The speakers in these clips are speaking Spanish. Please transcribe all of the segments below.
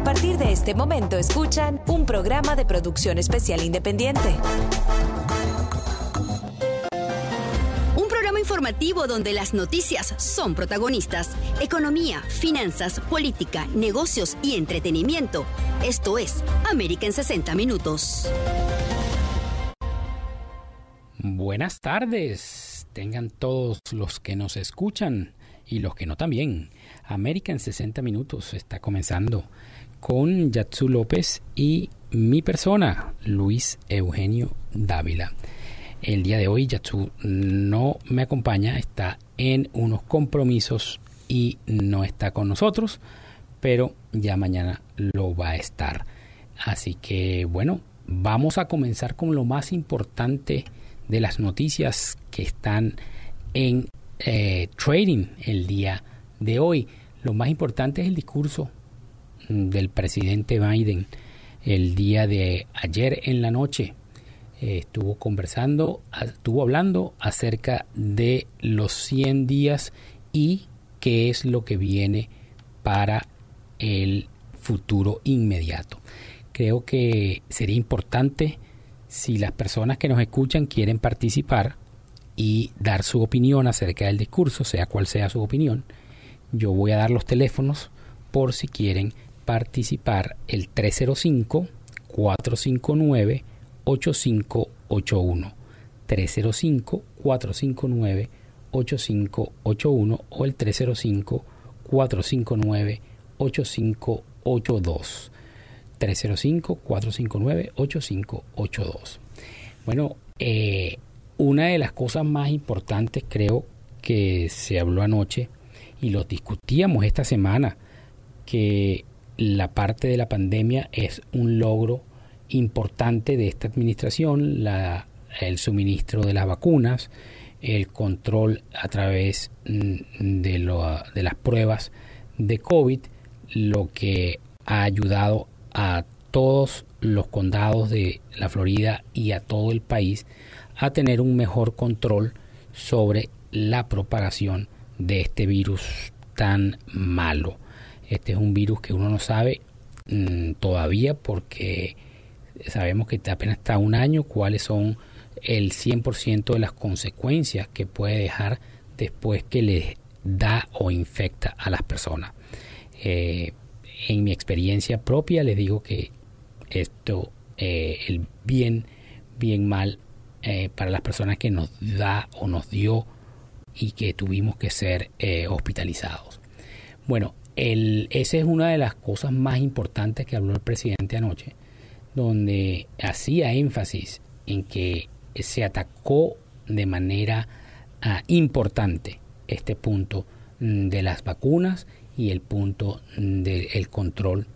A partir de este momento escuchan un programa de producción especial independiente. Un programa informativo donde las noticias son protagonistas. Economía, finanzas, política, negocios y entretenimiento. Esto es América en 60 Minutos. Buenas tardes, tengan todos los que nos escuchan y los que no también. América en 60 minutos está comenzando con Yatsu López y mi persona, Luis Eugenio Dávila. El día de hoy Yatsu no me acompaña, está en unos compromisos y no está con nosotros, pero ya mañana lo va a estar. Así que bueno, vamos a comenzar con lo más importante de las noticias que están en eh, trading el día de hoy. Lo más importante es el discurso del presidente Biden el día de ayer en la noche. Eh, estuvo conversando, estuvo hablando acerca de los 100 días y qué es lo que viene para el futuro inmediato. Creo que sería importante si las personas que nos escuchan quieren participar y dar su opinión acerca del discurso, sea cual sea su opinión, yo voy a dar los teléfonos por si quieren participar el 305 459 8581 305 459 8581 o el 305 459 8582 305 459 8582 bueno eh, una de las cosas más importantes creo que se habló anoche y lo discutíamos esta semana que la parte de la pandemia es un logro importante de esta administración, el suministro de las vacunas, el control a través mm, de, de las pruebas de COVID, lo que ha ayudado a todos los condados de la Florida y a todo el país a tener un mejor control sobre la propagación de este virus tan malo. Este es un virus que uno no sabe mm, todavía porque sabemos que apenas está un año cuáles son el 100% de las consecuencias que puede dejar después que le da o infecta a las personas. Eh, en mi experiencia propia les digo que esto, eh, el bien, bien mal eh, para las personas que nos da o nos dio y que tuvimos que ser hospitalizados. Bueno, esa es una de las cosas más importantes que habló el presidente anoche, donde hacía énfasis en que se atacó de manera ah, importante este punto mm, de las vacunas y el punto mm, del control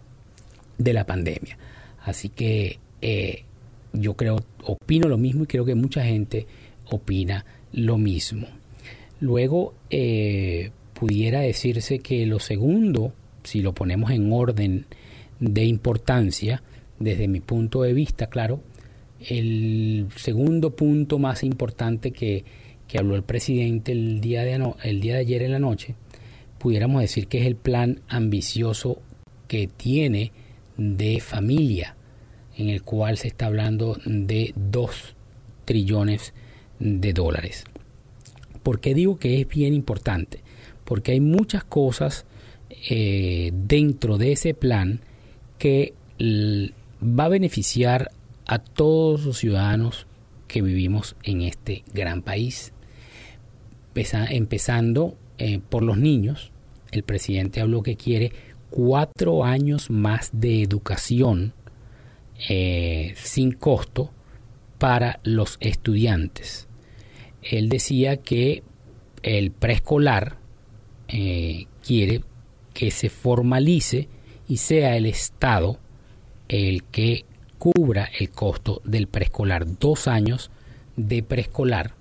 de la pandemia. Así que eh, yo creo, opino lo mismo y creo que mucha gente opina lo mismo. Luego, eh, pudiera decirse que lo segundo, si lo ponemos en orden de importancia, desde mi punto de vista, claro, el segundo punto más importante que, que habló el presidente el día, de el día de ayer en la noche, pudiéramos decir que es el plan ambicioso que tiene de familia, en el cual se está hablando de 2 trillones de dólares. ¿Por qué digo que es bien importante? Porque hay muchas cosas eh, dentro de ese plan que va a beneficiar a todos los ciudadanos que vivimos en este gran país. Empezando eh, por los niños, el presidente habló que quiere cuatro años más de educación eh, sin costo para los estudiantes. Él decía que el preescolar eh, quiere que se formalice y sea el Estado el que cubra el costo del preescolar. Dos años de preescolar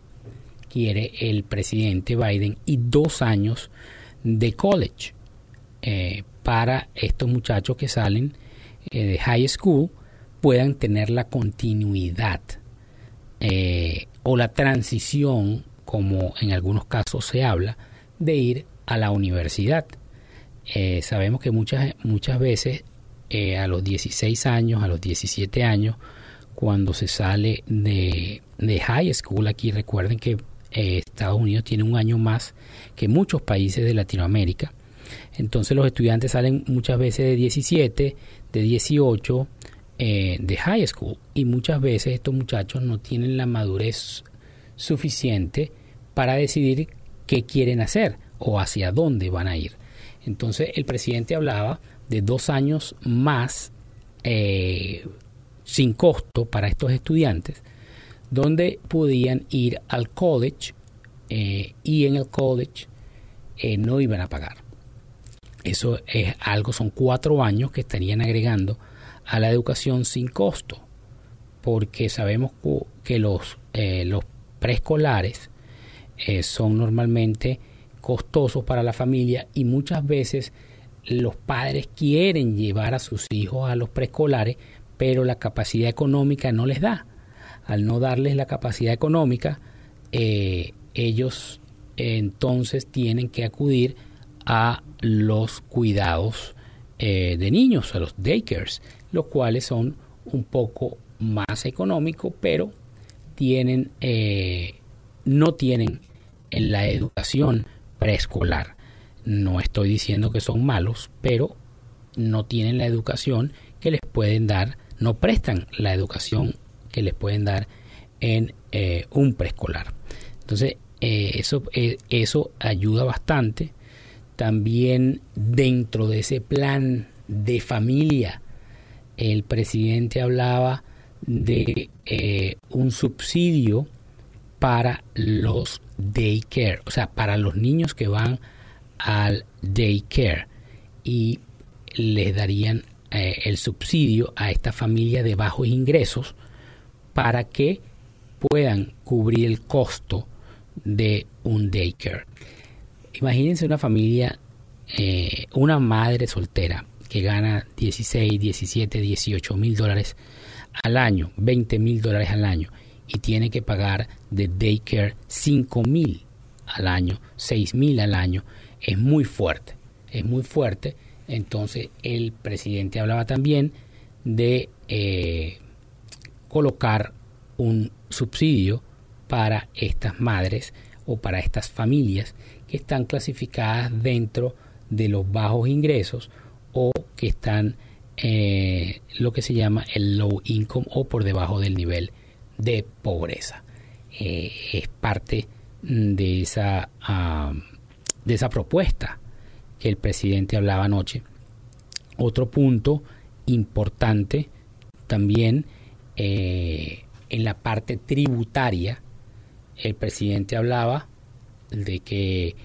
quiere el presidente Biden y dos años de college eh, para estos muchachos que salen eh, de high school puedan tener la continuidad o la transición, como en algunos casos se habla, de ir a la universidad. Eh, sabemos que muchas, muchas veces eh, a los 16 años, a los 17 años, cuando se sale de, high school, aquí recuerden que eh, Estados Unidos tiene un año más que muchos países de Latinoamérica. Entonces los estudiantes salen muchas veces de 17, de 18, eh, de high school. Y muchas veces estos muchachos no tienen la madurez suficiente para decidir qué quieren hacer o hacia dónde van a ir. Entonces el presidente hablaba de dos años más eh, sin costo para estos estudiantes, donde podían ir al college eh, y en el college eh, no iban a pagar. Eso es algo, son cuatro años que estarían agregando a la educación sin costo, porque sabemos que los, los preescolares son normalmente costosos para la familia y muchas veces los padres quieren llevar a sus hijos a los preescolares, pero la capacidad económica no les da. Al no darles la capacidad económica, eh, ellos entonces tienen que acudir a los cuidados eh, de niños, a los daycares, los cuales son un poco más económicos, pero tienen, eh, no tienen la educación preescolar. No estoy diciendo que son malos, pero no tienen la educación que les pueden dar, no prestan la educación que les pueden dar en eh, un preescolar. Entonces, eh, eso, eh, eso ayuda bastante. También dentro de ese plan de familia, el presidente hablaba de un subsidio para los daycare, o sea, para los niños que van al daycare y les darían eh, el subsidio a esta familia de bajos ingresos para que puedan cubrir el costo de un daycare. Imagínense una familia, eh, una madre soltera que gana 16, 17, 18 mil dólares al año, 20 mil dólares al año y tiene que pagar de daycare 5 mil al año, 6 mil al año, es muy fuerte, es muy fuerte. Entonces el presidente hablaba también de eh, colocar un subsidio para estas madres o para estas familias que están clasificadas dentro de los bajos ingresos o que están eh, lo que se llama el low income o por debajo del nivel de pobreza. Eh, es parte de esa, de esa propuesta que el presidente hablaba anoche. Otro punto importante también eh, en la parte tributaria, el presidente hablaba de que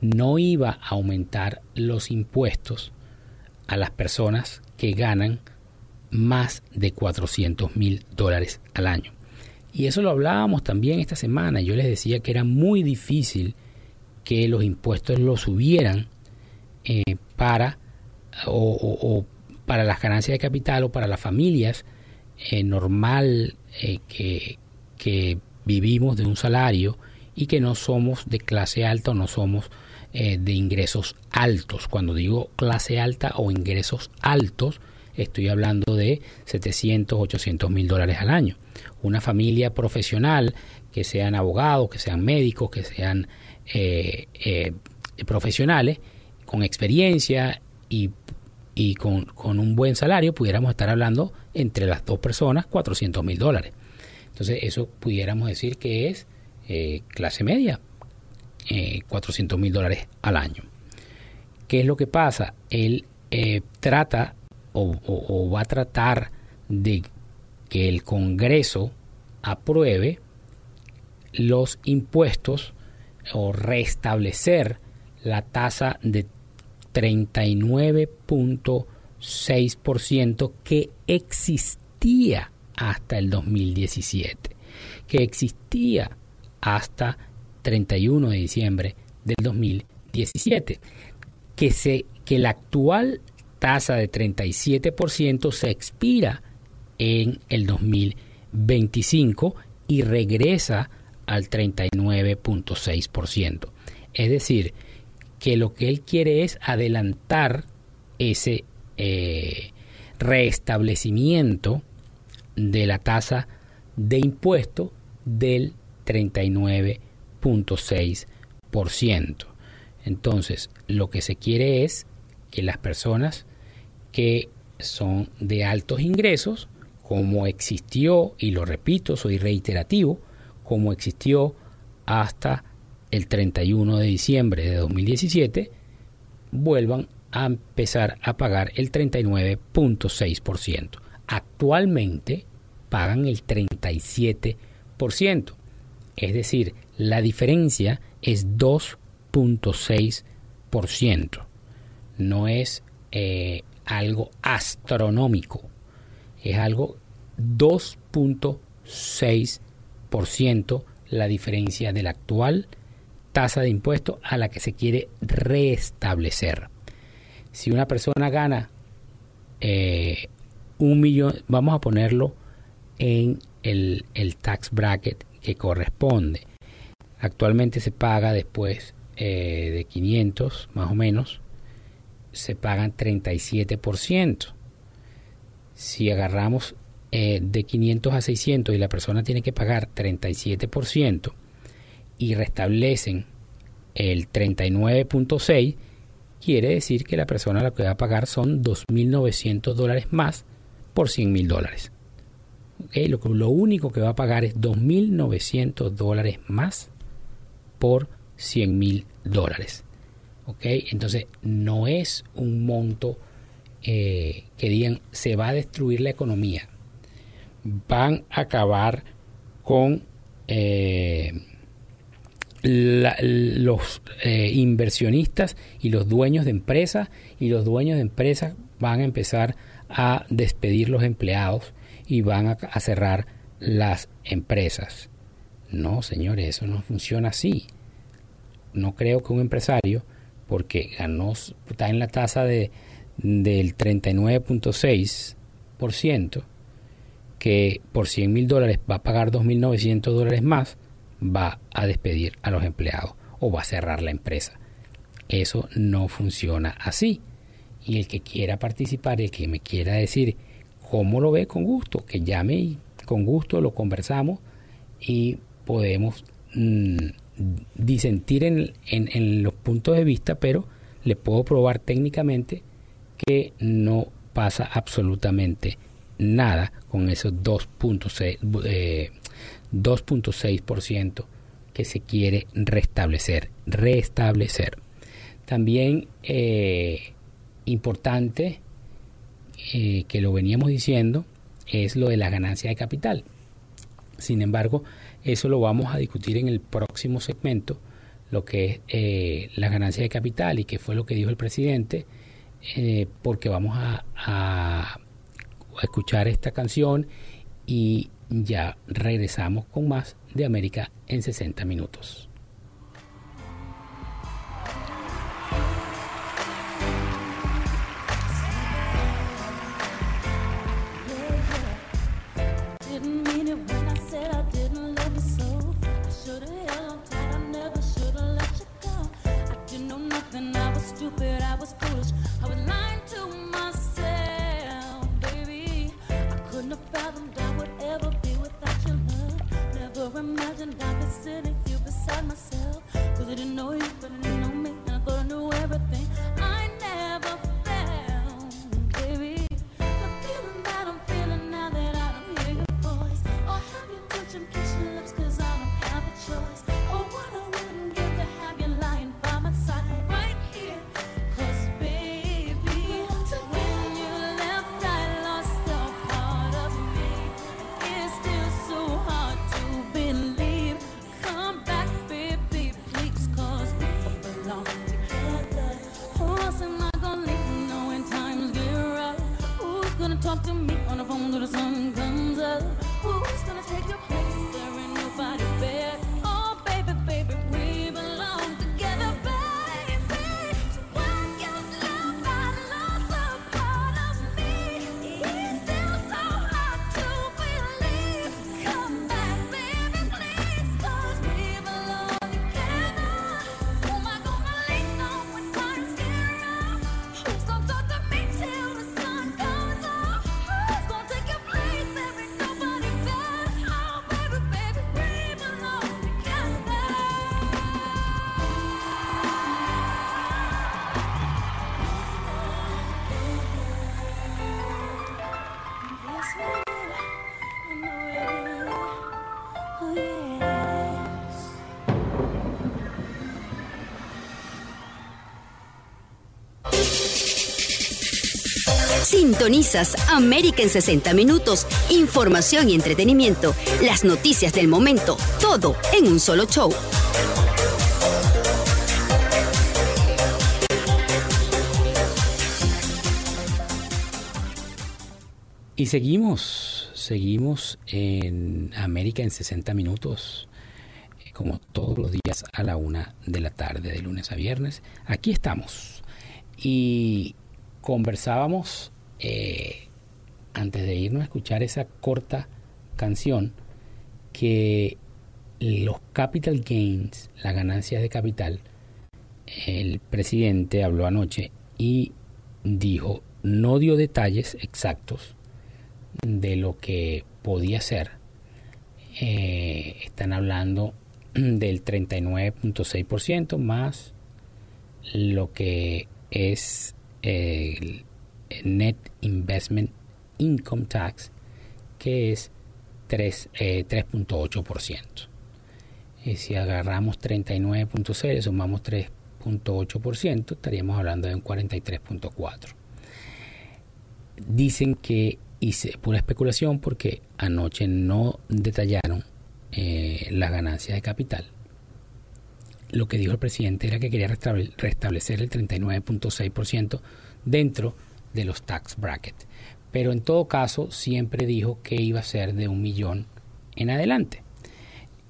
no iba a aumentar los impuestos a las personas que ganan más de 400 mil dólares al año. Y eso lo hablábamos también esta semana. Yo les decía que era muy difícil que los impuestos los subieran eh, para o, para las ganancias de capital o para las familias eh, normal eh, que, que, vivimos de un salario y que no somos de clase alta o no somos de ingresos altos. Cuando digo clase alta o ingresos altos, estoy hablando de 700, 800 mil dólares al año una familia profesional, que sean abogados, que sean médicos, que sean eh, eh, profesionales, con experiencia y, con, un buen salario, pudiéramos estar hablando entre las dos personas 400 mil dólares. Entonces eso pudiéramos decir que es eh, clase media, 400 mil dólares al año. ¿Qué es lo que pasa? Él trata o va a tratar de que el Congreso apruebe los impuestos o restablecer la tasa de 39.6% que existía hasta el 2017, que existía hasta 31 de diciembre del 2017, que, se, que la actual tasa de 37% se expira en el 2025 y regresa al 39.6%. Es decir, que lo que él quiere es adelantar ese, eh, restablecimiento de la tasa de impuesto del 39.6%. Entonces, lo que se quiere es que las personas que son de altos ingresos, como existió, y lo repito, soy reiterativo, como existió hasta el 31 de diciembre de 2017, vuelvan a empezar a pagar el 39.6%. Actualmente pagan el 37%. Es decir, la diferencia es 2.6%. No es eh, algo astronómico. Es algo 2.6% la diferencia de la actual tasa de impuesto a la que se quiere restablecer. Si una persona gana eh, un millón, vamos a ponerlo en el, tax bracket que corresponde. Actualmente se paga después eh, de 500 más o menos, se pagan 37%. Si agarramos eh, de 500 a 600 y la persona tiene que pagar 37% y restablecen el 39.6, quiere decir que la persona lo que va a pagar son 2.900 dólares más por 100.000 dólares. Lo, lo único que va a pagar es 2.900 dólares más por 100.000 dólares. Entonces no es un monto eh, que digan se va a destruir la economía. Van a acabar con eh, los eh, inversionistas y los dueños de empresas y los dueños de empresas van a empezar a despedir los empleados y van a, cerrar las empresas. No, señores, eso no funciona así. No creo que un empresario, porque ganó, está en la tasa de, del 39.6%, que por 100 mil dólares va a pagar 2.900 dólares más, va a despedir a los empleados o va a cerrar la empresa. Eso no funciona así. Y el que quiera participar, el que me quiera decir cómo lo ve con gusto, que llame y con gusto lo conversamos y podemos mm, disentir en, en, los puntos de vista, pero le puedo probar técnicamente que no pasa absolutamente nada con esos 2.6 eh, 2.6% que se quiere restablecer, restablecer. También eh, importante eh, que lo veníamos diciendo es lo de la ganancia de capital. Sin embargo, eso lo vamos a discutir en el próximo segmento, lo que es eh, la ganancia de capital y qué fue lo que dijo el presidente, porque vamos a, a, escuchar esta canción y ya regresamos con más de América en 60 minutos. and I'd be silly if beside myself. Cause I didn't know you, but I didn't know me, and I thought I knew everything. Sintonizas América en 60 minutos, información y entretenimiento, las noticias del momento, todo en un solo show. Y seguimos, seguimos en América en 60 minutos, eh, como todos los días a la una de la tarde, de lunes a viernes. Aquí estamos. Y conversábamos eh, antes de irnos a escuchar esa corta canción que los capital gains, las ganancias de capital, el presidente habló anoche y dijo, no dio detalles exactos de lo que podía ser. Eh, están hablando del 39.6% más lo que es el Net Investment Income Tax, que es 3.8%. Eh, y si agarramos 39.6, sumamos 3.8%, estaríamos hablando de un 43.4%. Dicen que hice pura especulación porque anoche no detallaron eh, las ganancias de capital. Lo que dijo el presidente era que quería restablecer el 39.6% dentro de los tax brackets. Pero en todo caso siempre dijo que iba a ser de un millón en adelante.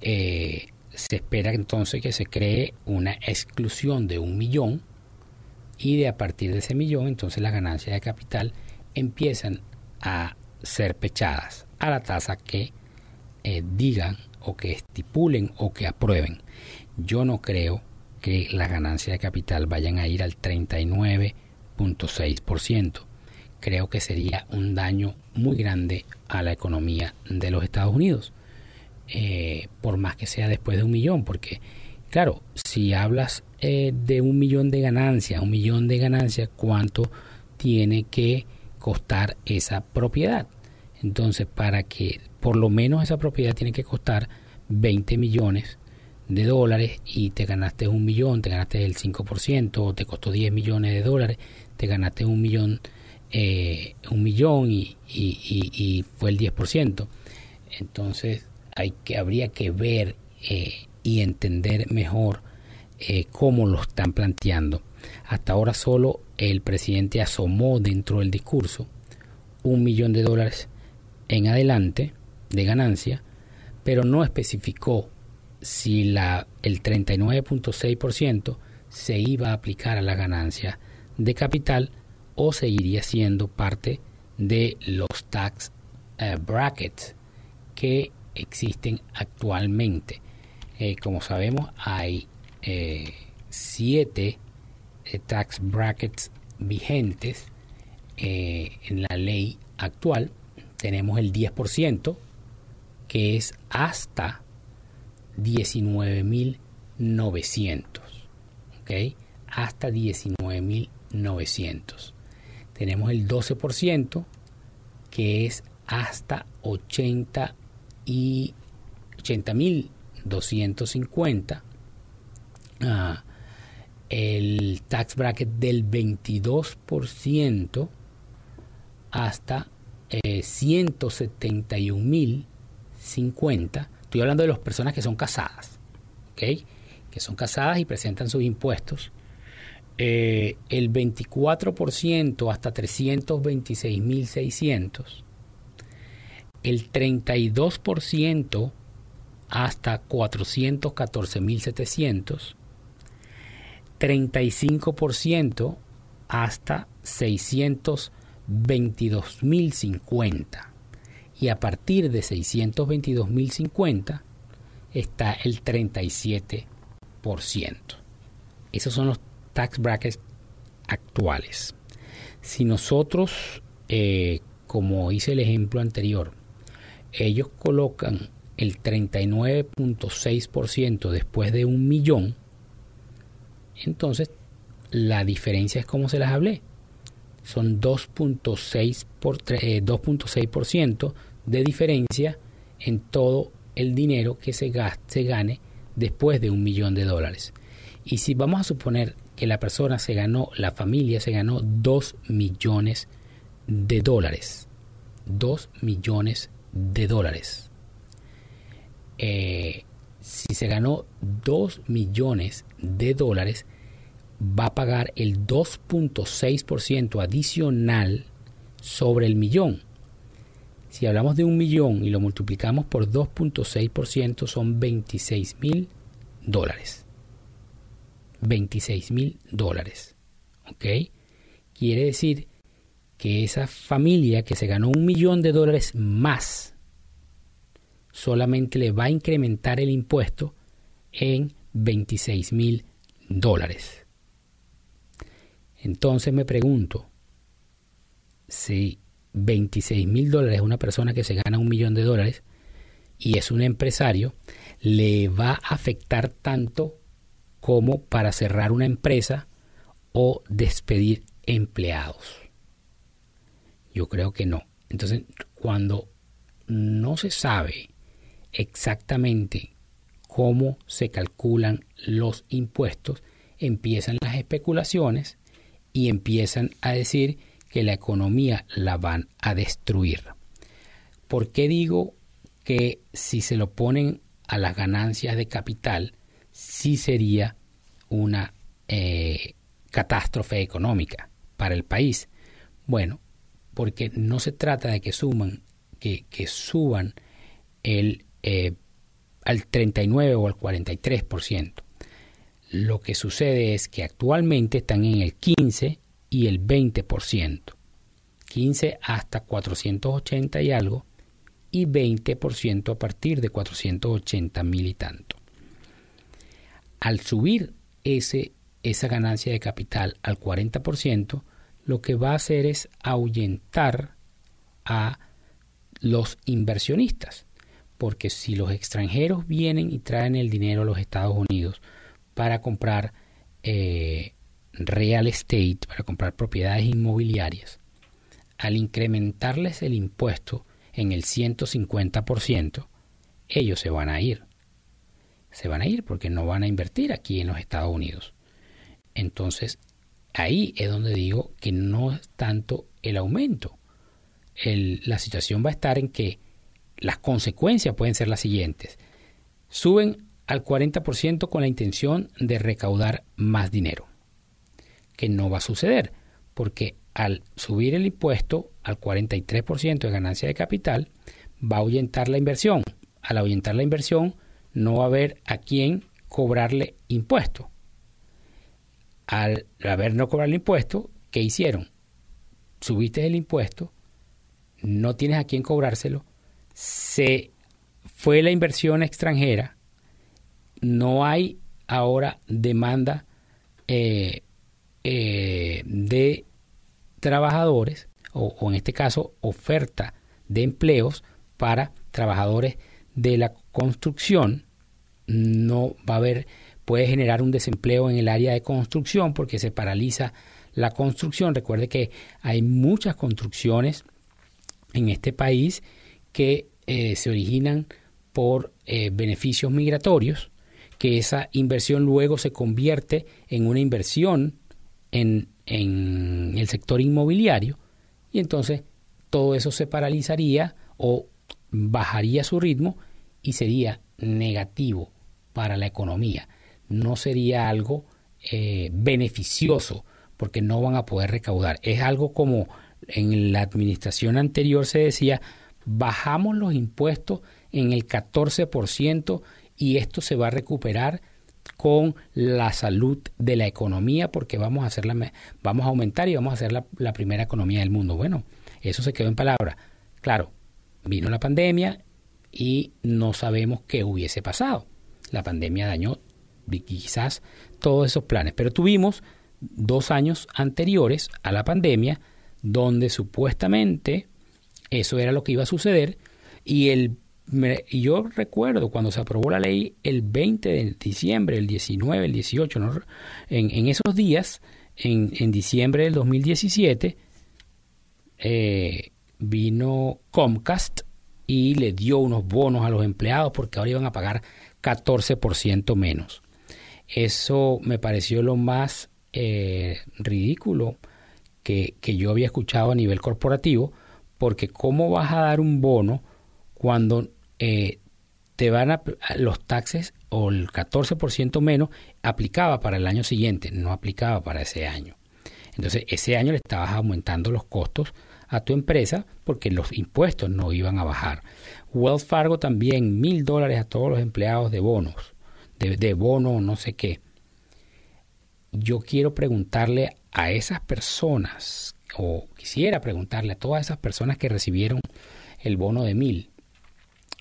Eh, se espera entonces que se cree una exclusión de un millón y de a partir de ese millón entonces las ganancias de capital empiezan a ser pechadas a la tasa que eh, digan o que estipulen o que aprueben. Yo no creo que las ganancias de capital vayan a ir al 39.6%. Creo que sería un daño muy grande a la economía de los Estados Unidos, eh, por más que sea después de un millón, porque claro, si hablas eh, de un millón de ganancias, un millón de ganancias, ¿cuánto tiene que costar esa propiedad. Entonces, para que por lo menos esa propiedad tiene que costar 20 millones de dólares y te ganaste un millón, te ganaste el 5%, o te costó 10 millones de dólares, te ganaste un millón, eh, un millón y, y, fue el 10%. Entonces, hay que, habría que ver eh, y entender mejor eh, cómo lo están planteando. Hasta ahora solo el presidente asomó dentro del discurso un millón de dólares en adelante de ganancia, pero no especificó si el 39.6% se iba a aplicar a la ganancia de capital o seguiría siendo parte de los tax eh, brackets que existen actualmente. Eh, como sabemos, hay eh, siete tax brackets vigentes eh, en la ley actual. Tenemos el 10%, que es hasta 19.900. ¿Ok? Hasta 19.900. Tenemos el 12%, que es hasta 80 y 80.250. Ah, el tax bracket del 22% hasta eh, 171.050. Estoy hablando de las personas que son casadas, ¿ok? Que son casadas y presentan sus impuestos. Eh, el 24% hasta 326.600. El 32% hasta 414.700 35% hasta 622.050. Y a partir de 622.050 está el 37%. Esos son los tax brackets actuales. Si nosotros, eh, como hice el ejemplo anterior, ellos colocan el 39.6% después de un millón, entonces, la diferencia es como se las hablé. Son 2.6% por, eh, de diferencia en todo el dinero que se, se gane después de un millón de dólares. Y si vamos a suponer que la persona se ganó, la familia se ganó 2 millones de dólares. 2 millones de dólares. Eh, si se ganó 2 millones de dólares, va a pagar el 2.6% adicional sobre el millón. Si hablamos de un millón y lo multiplicamos por 2.6% son 26 mil dólares. 26 mil dólares. ¿Ok? Quiere decir que esa familia que se ganó un millón de dólares más solamente le va a incrementar el impuesto en 26 mil dólares. Entonces me pregunto, si 26 mil dólares una persona que se gana un millón de dólares y es un empresario, le va a afectar tanto como para cerrar una empresa o despedir empleados. Yo creo que no. Entonces, cuando no se sabe exactamente cómo se calculan los impuestos, empiezan las especulaciones y empiezan a decir que la economía la van a destruir. ¿Por qué digo que si se lo ponen a las ganancias de capital, sí sería una eh, catástrofe económica para el país? Bueno, porque no se trata de que suman, que, que suban el, eh, al 39 o al 43%. Lo que sucede es que actualmente están en el 15 y el 20%. 15 hasta 480 y algo y 20% a partir de 480 mil y tanto. Al subir ese, esa ganancia de capital al 40%, lo que va a hacer es ahuyentar a los inversionistas. Porque si los extranjeros vienen y traen el dinero a los Estados Unidos para comprar eh, real estate, para comprar propiedades inmobiliarias, al incrementarles el impuesto en el 150%, ellos se van a ir. Se van a ir porque no van a invertir aquí en los Estados Unidos. Entonces, ahí es donde digo que no es tanto el aumento. la situación va a estar en que las consecuencias pueden ser las siguientes. Suben al 40% con la intención de recaudar más dinero que no va a suceder, porque al subir el impuesto al 43% de ganancia de capital, va a ahuyentar la inversión. Al ahuyentar la inversión, no va a haber a quién cobrarle impuesto. Al haber no cobrarle impuesto, ¿qué hicieron? Subiste el impuesto, no tienes a quién cobrárselo, se fue la inversión extranjera, no hay ahora demanda eh, eh, de trabajadores, o, en este caso oferta de empleos para trabajadores de la construcción, no va a haber, puede generar un desempleo en el área de construcción porque se paraliza la construcción. Recuerde que hay muchas construcciones en este país que eh, se originan por eh, beneficios migratorios, que esa inversión luego se convierte en una inversión en, el sector inmobiliario y entonces todo eso se paralizaría o bajaría su ritmo y sería negativo para la economía. No sería algo eh, beneficioso porque no van a poder recaudar. Es algo como en la administración anterior se decía, bajamos los impuestos en el 14% y esto se va a recuperar con la salud de la economía porque vamos a hacer vamos a aumentar y vamos a hacer la, primera economía del mundo. Bueno, eso se quedó en palabra. Claro, vino la pandemia y no sabemos qué hubiese pasado. La pandemia dañó quizás todos esos planes, pero tuvimos dos años anteriores a la pandemia donde supuestamente eso era lo que iba a suceder y el yo recuerdo cuando se aprobó la ley el 20 de diciembre, el 19, el 18, en, esos días, en, diciembre del 2017, eh, vino Comcast y le dio unos bonos a los empleados porque ahora iban a pagar 14% menos. Eso me pareció lo más eh, ridículo que, yo había escuchado a nivel corporativo, porque ¿cómo vas a dar un bono cuando eh, te van a los taxes o el 14% menos aplicaba para el año siguiente, no aplicaba para ese año. Entonces, ese año le estabas aumentando los costos a tu empresa porque los impuestos no iban a bajar. Wells Fargo también, mil dólares a todos los empleados de bonos, de, de bono no sé qué. Yo quiero preguntarle a esas personas, o quisiera preguntarle a todas esas personas que recibieron el bono de mil,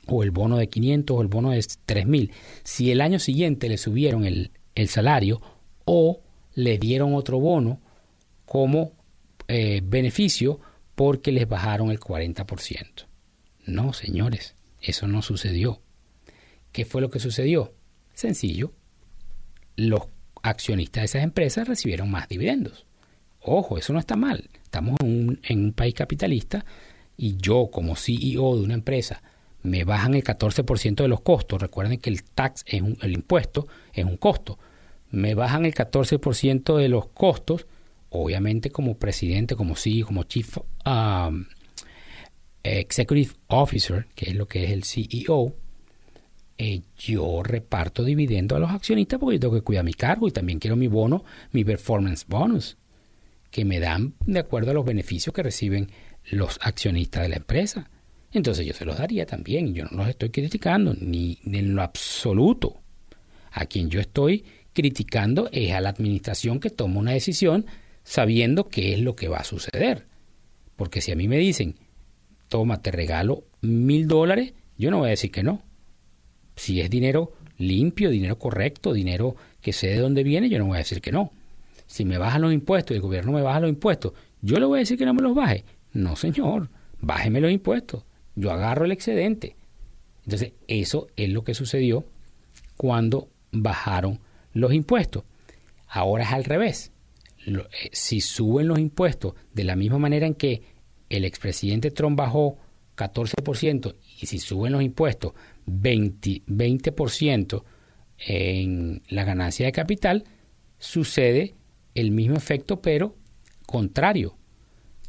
o el bono de 500, o el bono de 3000, si el año siguiente le subieron el, el salario o le dieron otro bono como eh, beneficio porque les bajaron el 40%. No, señores, eso no sucedió. ¿Qué fue lo que sucedió? Sencillo, los accionistas de esas empresas recibieron más dividendos. Ojo, eso no está mal. Estamos en un, país capitalista y yo como CEO de una empresa me bajan el 14% de los costos. Recuerden que el tax es el impuesto es un costo. Me bajan el 14% de los costos obviamente como presidente, como CEO, como Chief um, Executive Officer, que es lo que es el CEO, eh, yo reparto dividendo a los accionistas porque yo tengo que cuidar mi cargo y también quiero mi bono, mi performance bonus, que me dan de acuerdo a los beneficios que reciben los accionistas de la empresa. Entonces yo se los daría también, yo no los estoy criticando, ni en lo absoluto. A quien yo estoy criticando es a la administración que toma una decisión sabiendo qué es lo que va a suceder. Porque si a mí me dicen, toma, te regalo mil dólares, yo no voy a decir que no. Si es dinero limpio, dinero correcto, dinero que sé de dónde viene, yo no voy a decir que no. Si me bajan los impuestos y el gobierno me baja los impuestos, yo le voy a decir que no me los baje. No, señor, bájeme los impuestos. Yo agarro el excedente. Entonces, eso es lo que sucedió cuando bajaron los impuestos. Ahora es al revés. Eh, si suben los impuestos de la misma manera en que el expresidente Trump bajó 14% y si suben los impuestos 20%, 20% en la ganancia de capital, sucede el mismo efecto pero contrario.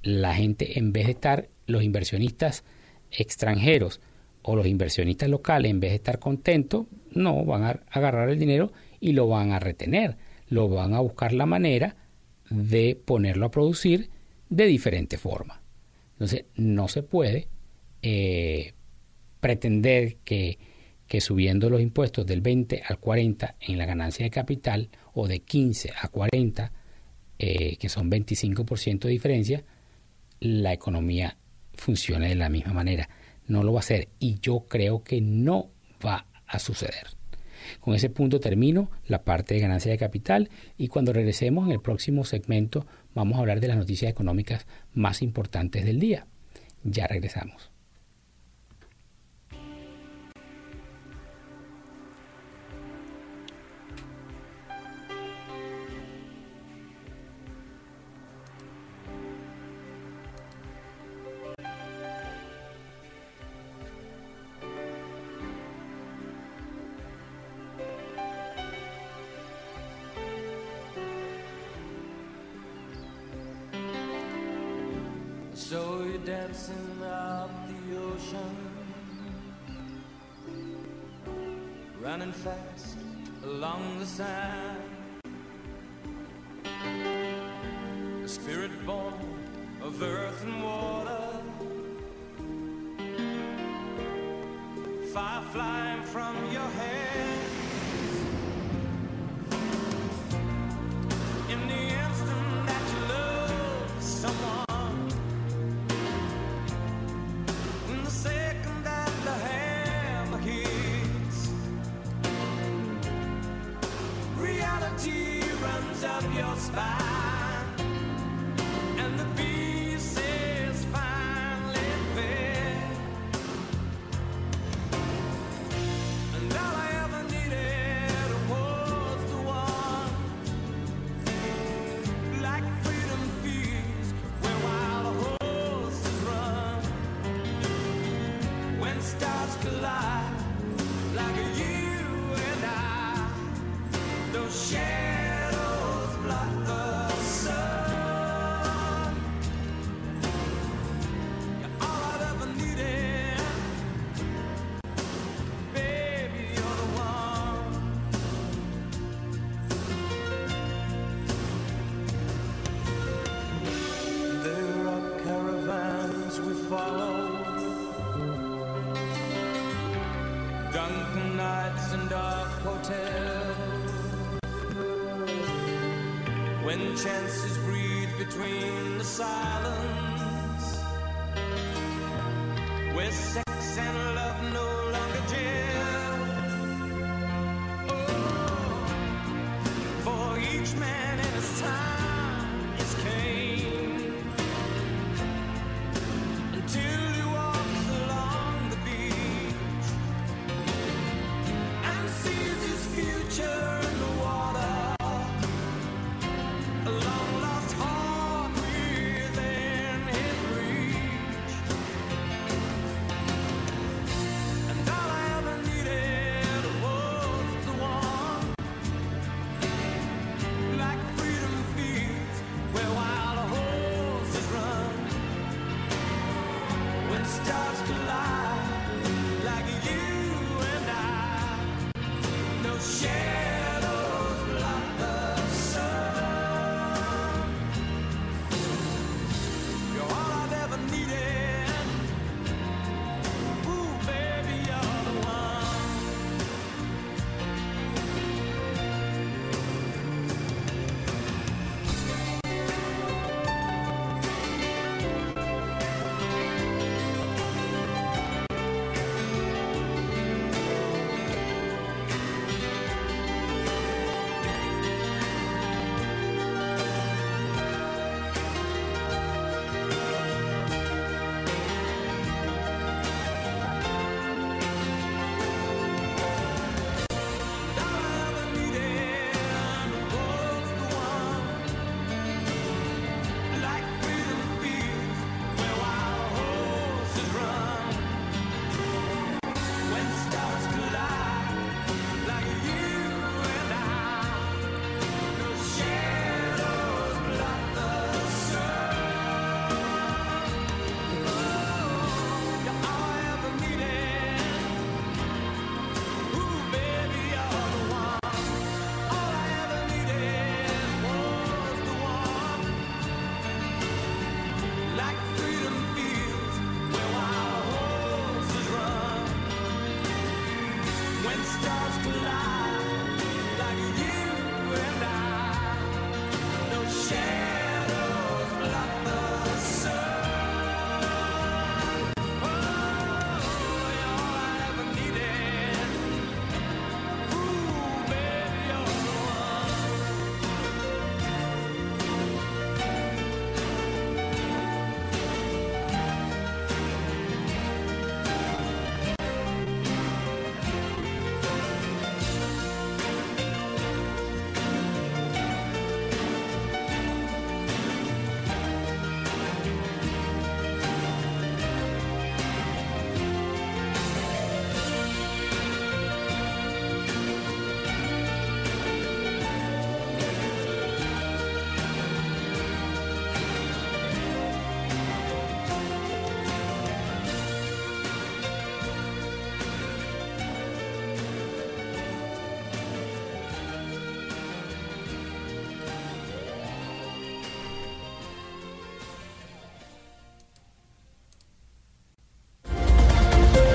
La gente en vez de estar, los inversionistas extranjeros o los inversionistas locales, en vez de estar contentos, no, van a agarrar el dinero y lo van a retener, lo van a buscar la manera de ponerlo a producir de diferente forma. Entonces, no se puede eh, pretender que, subiendo los impuestos del 20 al 40 en la ganancia de capital o de 15 a 40, eh, que son 25% de diferencia, la economía funcione de la misma manera. No lo va a hacer y yo creo que no va a suceder. Con ese punto termino la parte de ganancia de capital y cuando regresemos en el próximo segmento vamos a hablar de las noticias económicas más importantes del día. Ya regresamos.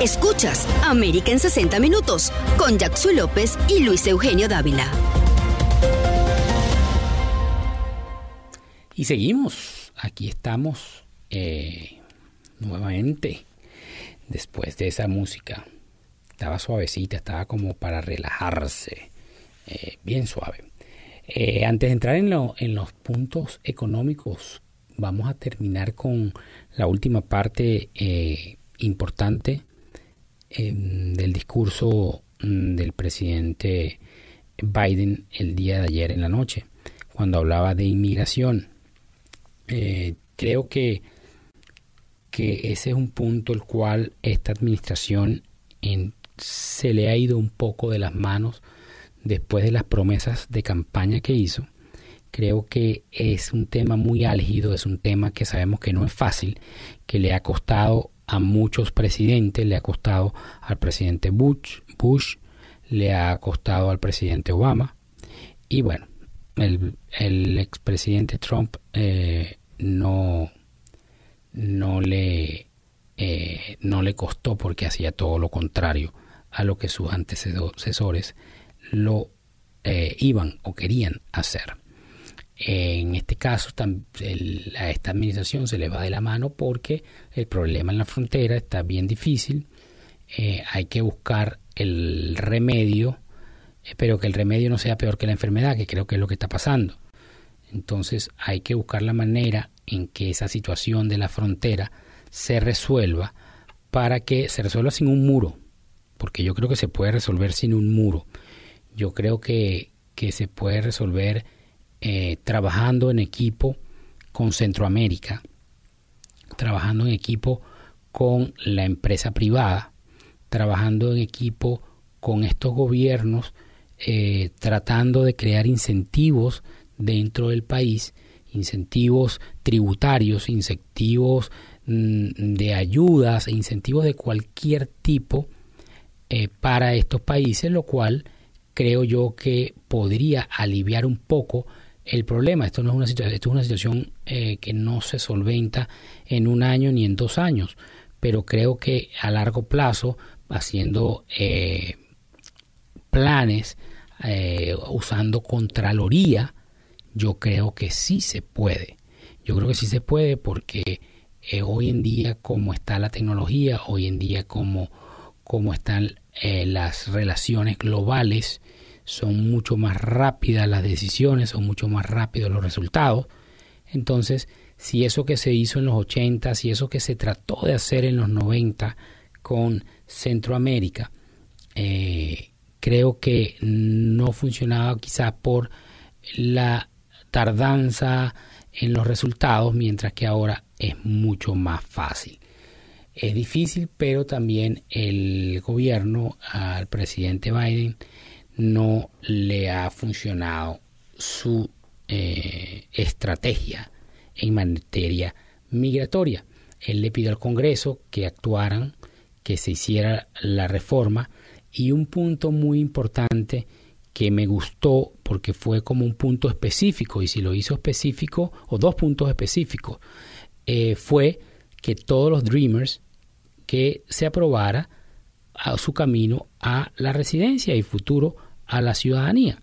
Escuchas América en 60 Minutos con Jackson López y Luis Eugenio Dávila. Y seguimos, aquí estamos eh, nuevamente después de esa música. Estaba suavecita, estaba como para relajarse, eh, bien suave. Eh, antes de entrar en, lo- en los puntos económicos, vamos a terminar con la última parte importante em, del discurso mm, del presidente Biden el día de ayer en la noche, cuando hablaba de inmigración. Eh, creo que, que ese es un punto el cual esta administración se le ha ido un poco de las manos después de las promesas de campaña que hizo. Creo que es un tema muy álgido, es un tema que sabemos que no es fácil, que le ha costado a muchos presidentes, le ha costado al presidente Bush, Bush le ha costado al presidente Obama y bueno, el, el expresidente Trump eh, no, no, le, eh, no le costó porque hacía todo lo contrario a lo que sus antecesores lo eh, iban o querían hacer. En este caso, a esta administración se le va de la mano porque el problema en la frontera está bien difícil. Eh, hay que buscar el remedio, eh, pero que el remedio no sea peor que la enfermedad, que creo que es lo que está pasando. Entonces hay que buscar la manera en que esa situación de la frontera se resuelva para que se resuelva sin un muro, porque yo creo que se puede resolver sin un muro. Yo creo que, que se puede resolver eh, trabajando en equipo con Centroamérica, trabajando en equipo con la empresa privada, trabajando en equipo con estos gobiernos, eh, tratando de crear incentivos dentro del país, incentivos tributarios, incentivos mm, de ayudas, incentivos de cualquier tipo eh, para estos países, lo cual creo yo que podría aliviar un poco el problema. Esto no es una situación, esto es una situación eh, que no se solventa en un año ni en dos años, pero creo que a largo plazo, haciendo eh, planes, eh, usando contraloría, yo creo que sí se puede. Yo creo que sí se puede porque eh, hoy en día como está la tecnología, hoy en día como, como están las relaciones globales, son mucho más rápidas las decisiones, son mucho más rápidos los resultados. Entonces, si eso que se hizo en los 80, si eso que se trató de hacer en los 90 con Centroamérica, eh, creo que no funcionaba quizás por la tardanza en los resultados, mientras que ahora es mucho más fácil. Es difícil, pero también el gobierno, al presidente Biden, no le ha funcionado su eh, estrategia en materia migratoria. Él le pidió al Congreso que actuaran, que se hiciera la reforma y un punto muy importante que me gustó porque fue como un punto específico y si lo hizo específico o dos puntos específicos eh, fue que todos los Dreamers que se aprobara a su camino a la residencia y futuro a la ciudadanía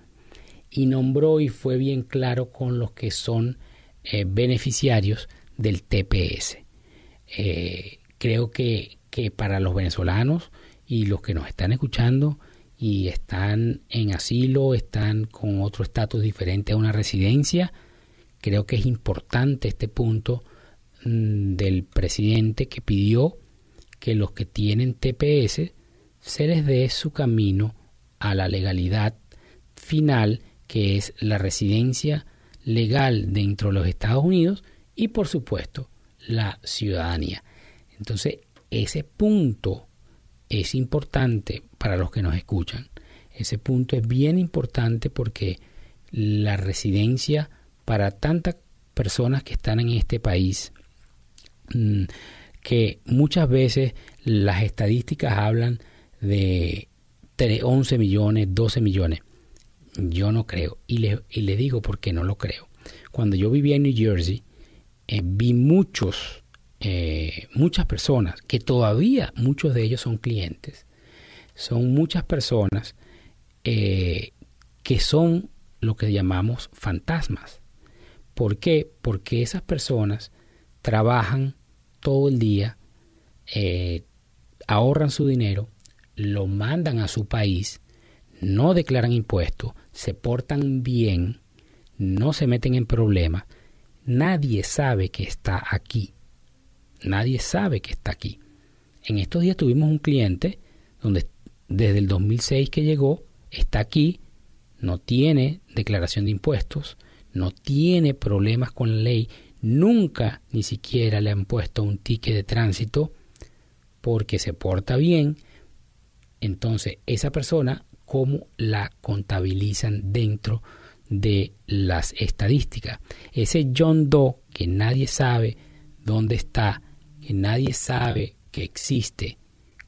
y nombró y fue bien claro con los que son eh, beneficiarios del TPS. Eh, creo que, que para los venezolanos y los que nos están escuchando y están en asilo, están con otro estatus diferente a una residencia, creo que es importante este punto mm, del presidente que pidió que los que tienen TPS se les dé su camino a la legalidad final, que es la residencia legal dentro de los Estados Unidos y por supuesto la ciudadanía. Entonces, ese punto es importante para los que nos escuchan. Ese punto es bien importante porque la residencia para tantas personas que están en este país, mm, que muchas veces las estadísticas hablan de 11 millones, 12 millones. Yo no creo. Y le, y le digo por qué no lo creo. Cuando yo vivía en New Jersey, eh, vi muchos, eh, muchas personas, que todavía muchos de ellos son clientes. Son muchas personas eh, que son lo que llamamos fantasmas. ¿Por qué? Porque esas personas trabajan todo el día, ahorran su dinero, lo mandan a su país, no declaran impuestos, se portan bien, no se meten en problemas, nadie sabe que está aquí. Nadie sabe que está aquí. En estos días tuvimos un cliente donde desde el 2006 que llegó, está aquí, no tiene declaración de impuestos, no tiene problemas con la ley, nunca ni siquiera le han puesto un ticket de tránsito porque se porta bien. Entonces, esa persona, ¿cómo la contabilizan dentro de las estadísticas? Ese John Doe que nadie sabe dónde está, que nadie sabe que existe,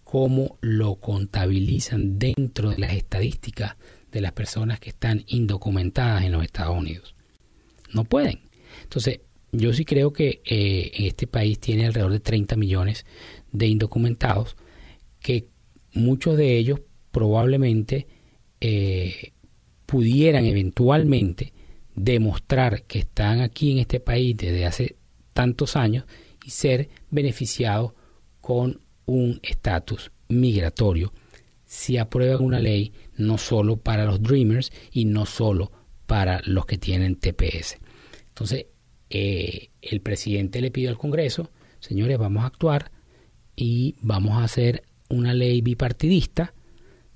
cómo lo contabilizan dentro de las estadísticas de las personas que están indocumentadas en los Estados Unidos. No pueden. Entonces, yo sí creo que eh, este país tiene alrededor de 30 millones de indocumentados, que muchos de ellos probablemente eh, pudieran eventualmente demostrar que están aquí en este país desde hace tantos años y ser beneficiados con un estatus migratorio si aprueban una ley no solo para los Dreamers y no solo para los que tienen TPS. Entonces, eh, el presidente le pidió al Congreso, señores, vamos a actuar y vamos a hacer una ley bipartidista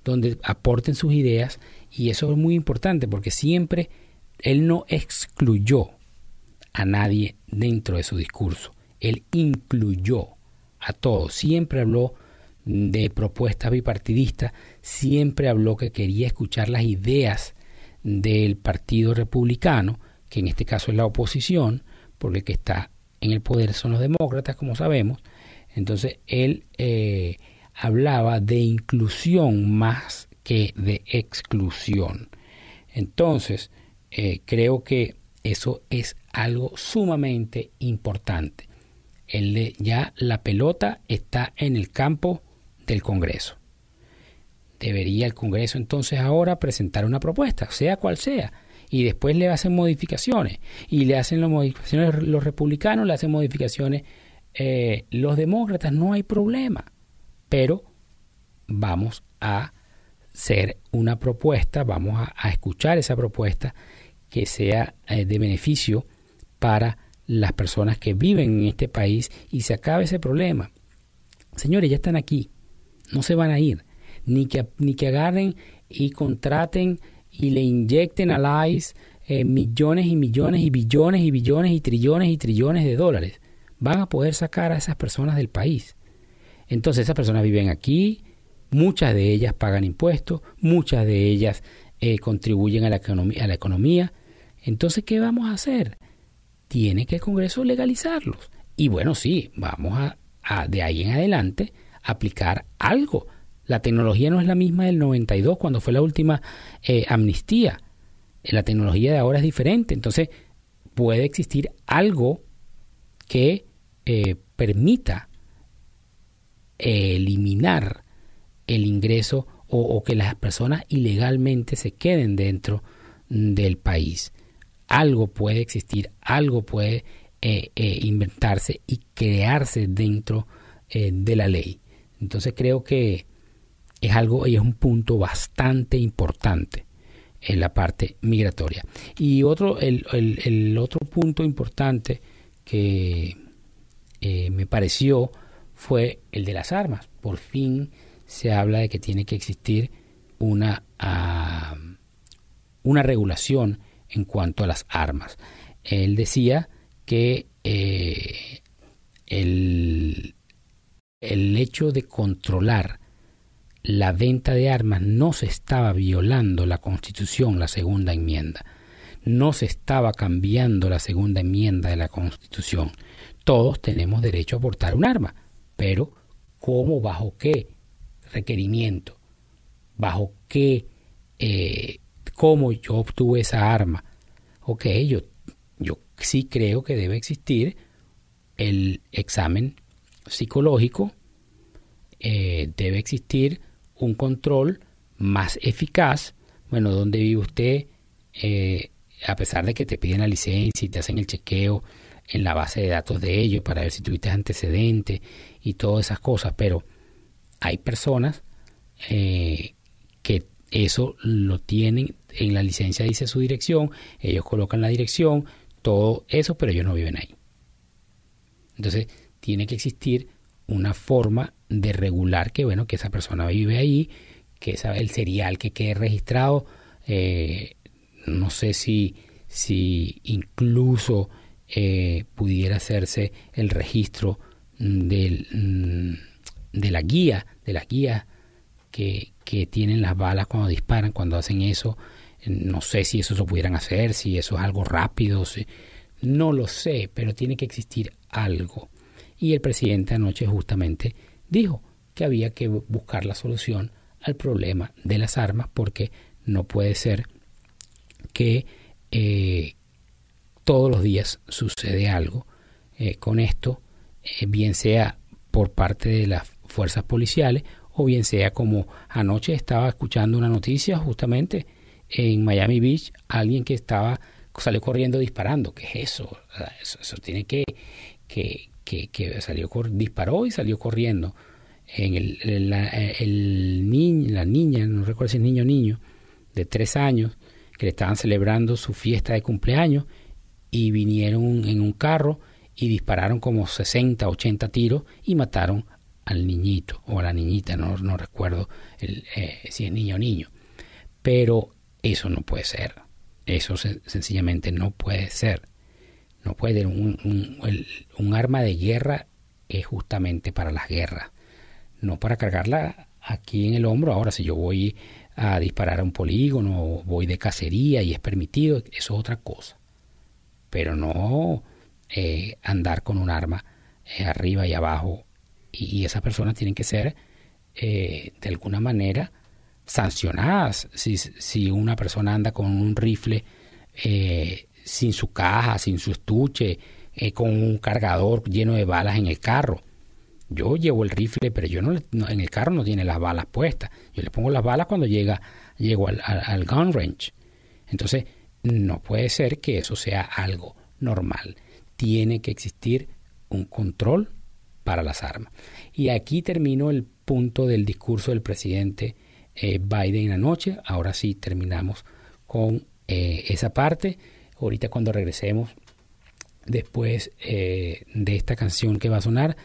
donde aporten sus ideas y eso es muy importante porque siempre él no excluyó a nadie dentro de su discurso, él incluyó a todos, siempre habló de propuestas bipartidistas, siempre habló que quería escuchar las ideas del Partido Republicano, que en este caso es la oposición, porque el que está en el poder son los demócratas, como sabemos. Entonces él eh, hablaba de inclusión más que de exclusión. Entonces, eh, creo que eso es algo sumamente importante. Ya la pelota está en el campo del Congreso. Debería el Congreso entonces ahora presentar una propuesta, sea cual sea, y después le hacen modificaciones, y le hacen las modificaciones los republicanos, le hacen modificaciones eh, los demócratas, no hay problema, pero vamos a hacer una propuesta, vamos a, a escuchar esa propuesta que sea eh, de beneficio para las personas que viven en este país y se acabe ese problema. Señores, ya están aquí, no se van a ir, ni que, ni que agarren y contraten y le inyecten al ICE eh, millones y millones y billones y billones y trillones y trillones de dólares. Van a poder sacar a esas personas del país. Entonces esas personas viven aquí, muchas de ellas pagan impuestos, muchas de ellas eh, contribuyen a la, economía, a la economía. Entonces, ¿qué vamos a hacer? Tiene que el Congreso legalizarlos. Y bueno, sí, vamos a, de ahí en adelante aplicar algo. La tecnología no es la misma del 92, cuando fue la última eh, amnistía. La tecnología de ahora es diferente. Entonces, puede existir algo que eh, permita eliminar el ingreso o, que las personas ilegalmente se queden dentro del país. Algo puede existir, algo puede eh, eh, inventarse y crearse dentro eh, de la ley. Entonces creo que es algo y es un punto bastante importante en la parte migratoria. Y otro, el, el, el otro punto importante que me pareció fue el de las armas. Por fin se habla de que tiene que existir una, una regulación en cuanto a las armas. Él decía que eh, el, el hecho de controlar la venta de armas no se estaba violando la Constitución, la segunda enmienda. No se estaba cambiando la segunda enmienda de la Constitución. Todos tenemos derecho a portar un arma, pero ¿cómo, bajo qué requerimiento? ¿Bajo qué, eh, cómo yo obtuve esa arma? Ok, yo, yo sí creo que debe existir el examen psicológico, eh, debe existir un control más eficaz, bueno, donde vive usted, eh, a pesar de que te piden la licencia y te hacen el chequeo en la base de datos de ellos para ver si tuviste antecedentes y todas esas cosas, pero hay personas eh, que eso lo tienen en la licencia dice su dirección, ellos colocan la dirección, todo eso, pero ellos no viven ahí. Entonces, tiene que existir una forma de regular que, bueno, que esa persona vive ahí, que esa, el serial que quede registrado, eh, no sé si, si incluso eh, pudiera hacerse el registro del, de la guía, de la guía que, tienen las balas cuando disparan, cuando hacen eso. No sé si eso lo pudieran hacer, si eso es algo rápido, no lo sé, pero tiene que existir algo. Y el presidente anoche justamente dijo que había que buscar la solución al problema de las armas porque no puede ser que eh, todos los días sucede algo eh, con esto, eh, bien sea por parte de las fuerzas policiales o bien sea como anoche estaba escuchando una noticia justamente en Miami Beach, alguien que estaba salió corriendo disparando. ¿Qué es eso? Eso, tiene que, que, que, que salió disparó y salió corriendo. En el, el- la, el niño, la niña, no recuerdo si es niño o niño, de tres años, que le estaban celebrando su fiesta de cumpleaños y vinieron en un carro y dispararon como 60, 80 tiros y mataron al niñito o a la niñita, no, no recuerdo eh, si es niño o niño. Pero eso no puede ser. Eso sen- sencillamente no puede ser. No puede. Un, un- un arma de guerra es justamente para las guerras, no para cargarla aquí en el hombro. Ahora, si yo voy a disparar a un polígono o voy de cacería y es permitido, eso es otra cosa. Pero no eh, andar con un arma eh, arriba y abajo. Y, esas personas tienen que ser eh, de alguna manera sancionadas. Si, si una persona anda con un rifle sin su caja, sin su estuche, con un cargador lleno de balas en el carro. Yo llevo el rifle, pero yo no, en el carro no tiene las balas puestas. Yo le pongo las balas cuando llega, llego al- al gun range. Entonces, no puede ser que eso sea algo normal. Tiene que existir un control para las armas. Y aquí termino el punto del discurso del presidente eh, Biden anoche. Ahora sí terminamos con eh, esa parte. Ahorita cuando regresemos después eh, de esta canción que va a sonar,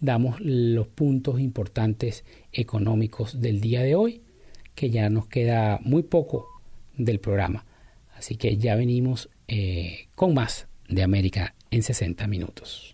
damos los puntos importantes económicos del día de hoy, que ya nos queda muy poco del programa. Así que ya venimos eh, con más de América en 60 minutos.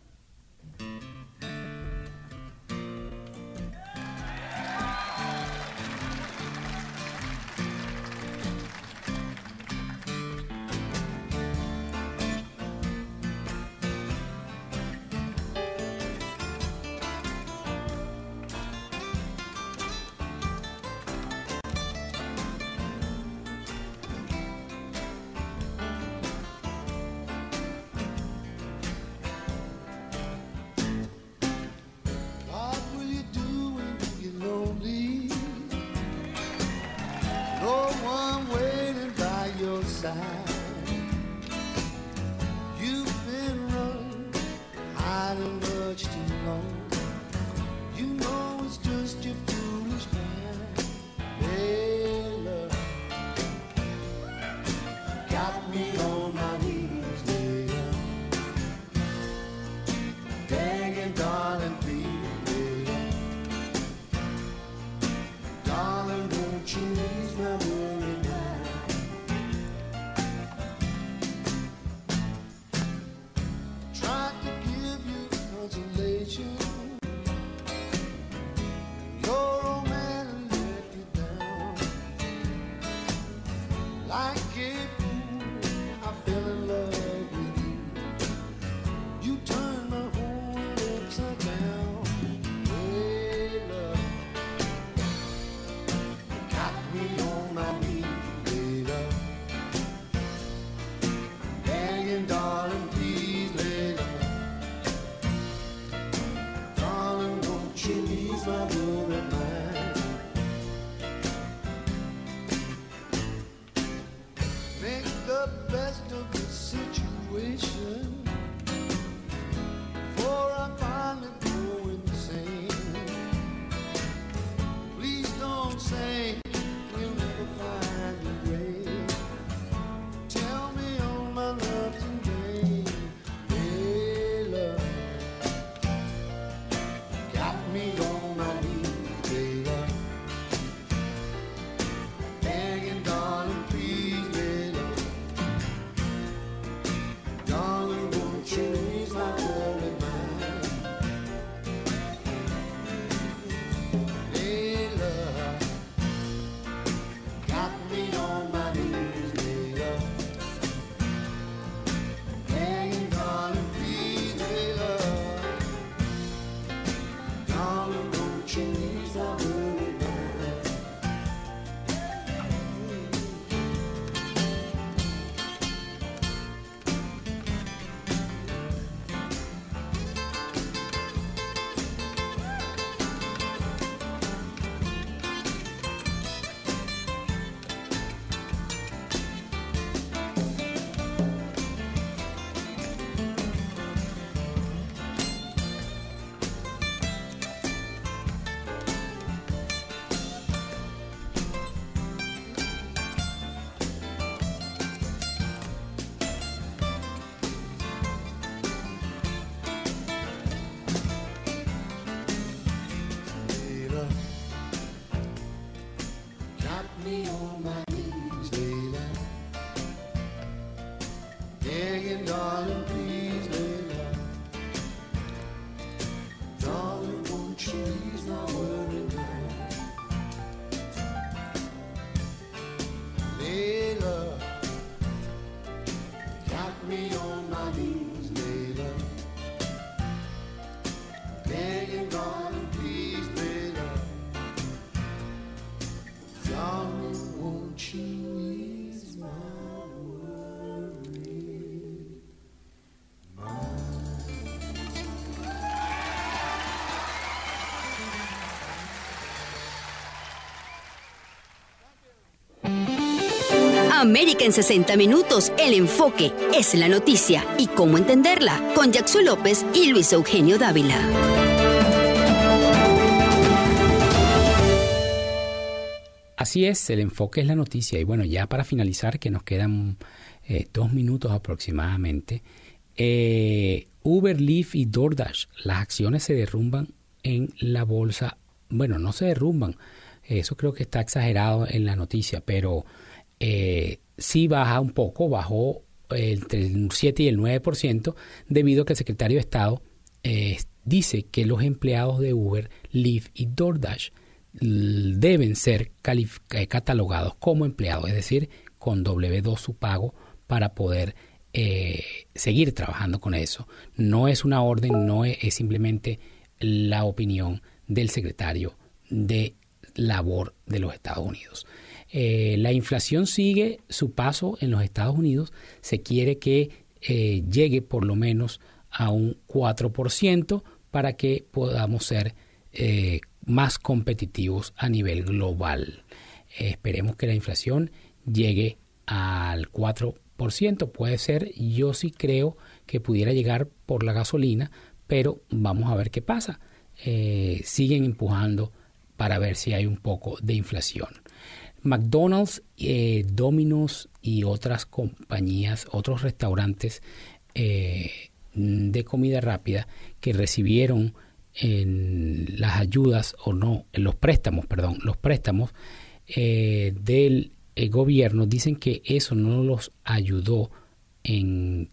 América en 60 minutos, el enfoque es la noticia y cómo entenderla con Jackson López y Luis Eugenio Dávila. Así es, el enfoque es la noticia. Y bueno, ya para finalizar, que nos quedan eh, dos minutos aproximadamente, eh, Uber, Lyft y DoorDash, las acciones se derrumban en la bolsa. Bueno, no se derrumban, eso creo que está exagerado en la noticia, pero eh, sí baja un poco, bajó entre el 7 y el 9%, debido a que el secretario de Estado eh, dice que los empleados de Uber, Lyft y DoorDash deben ser eh, catalogados como empleados, es decir, con W2 su pago para poder eh, seguir trabajando con eso. No es una orden, no es simplemente la opinión del secretario de labor de los Estados Unidos. Eh, la inflación sigue su paso en los Estados Unidos. Se quiere que eh, llegue por lo menos a un 4% para que podamos ser eh, más competitivos a nivel global. Esperemos que la inflación llegue al 4%. Puede ser, yo sí creo que pudiera llegar por la gasolina, pero vamos a ver qué pasa. Siguen empujando para ver si hay un poco de inflación. McDonald's, eh, Domino's y otras compañías, otros restaurantes eh, de comida rápida que recibieron en las ayudas o no, los préstamos, perdón, los préstamos eh, del gobierno dicen que eso no los ayudó en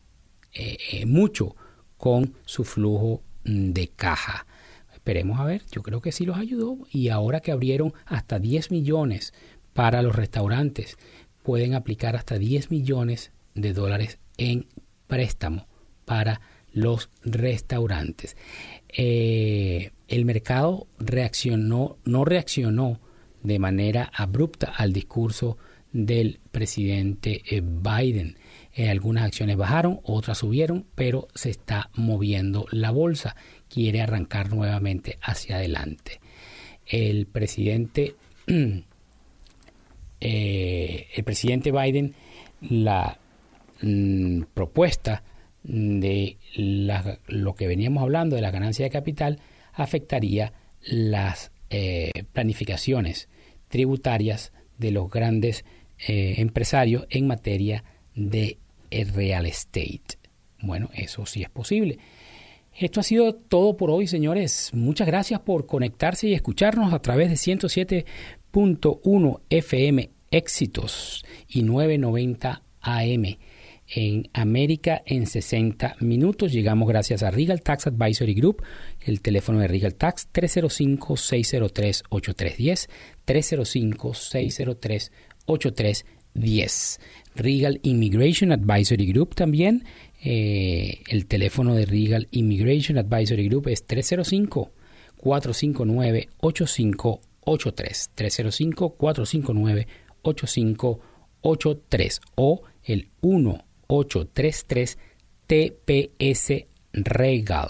mucho con su flujo mm, de caja. Esperemos a ver, yo creo que sí los ayudó y ahora que abrieron hasta 10 millones para los restaurantes, pueden aplicar hasta 10 millones de dólares en préstamo para los restaurantes. Eh, el mercado reaccionó, no reaccionó de manera abrupta al discurso del presidente eh, Biden. Eh, algunas acciones bajaron, otras subieron, pero se está moviendo la bolsa. Quiere arrancar nuevamente hacia adelante. El presidente, eh, el presidente Biden, la mm, propuesta de lo que veníamos hablando de la ganancia de capital afectaría las eh, planificaciones tributarias de los grandes eh, empresarios en materia de real estate. Bueno, eso sí es posible. Esto ha sido todo por hoy, señores. Muchas gracias por conectarse y escucharnos a través de 107.1 FM Éxitos y 990 AM en América en 60 minutos. Llegamos gracias a Regal Tax Advisory Group, el teléfono de Regal Tax 305-603-8310, 305-603-8310. Regal Immigration Advisory Group también, eh, el teléfono de Regal Immigration Advisory Group es 305 459-8583. 305-459-8583 o el 1833 TPS Regal.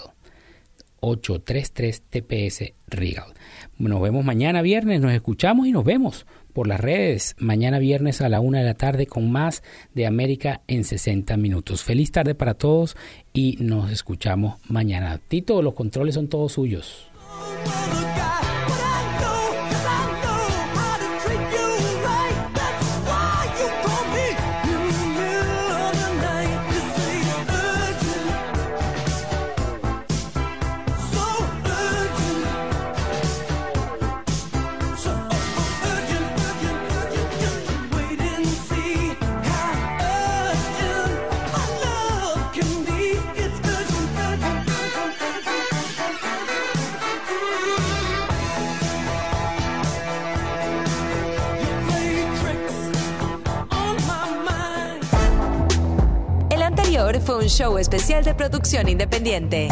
833 TPS Regal. Nos vemos mañana viernes, nos escuchamos y nos vemos por las redes mañana viernes a la una de la tarde con más de América en 60 minutos. Feliz tarde para todos y nos escuchamos mañana. Tito, los controles son todos suyos. Show especial de producción independiente.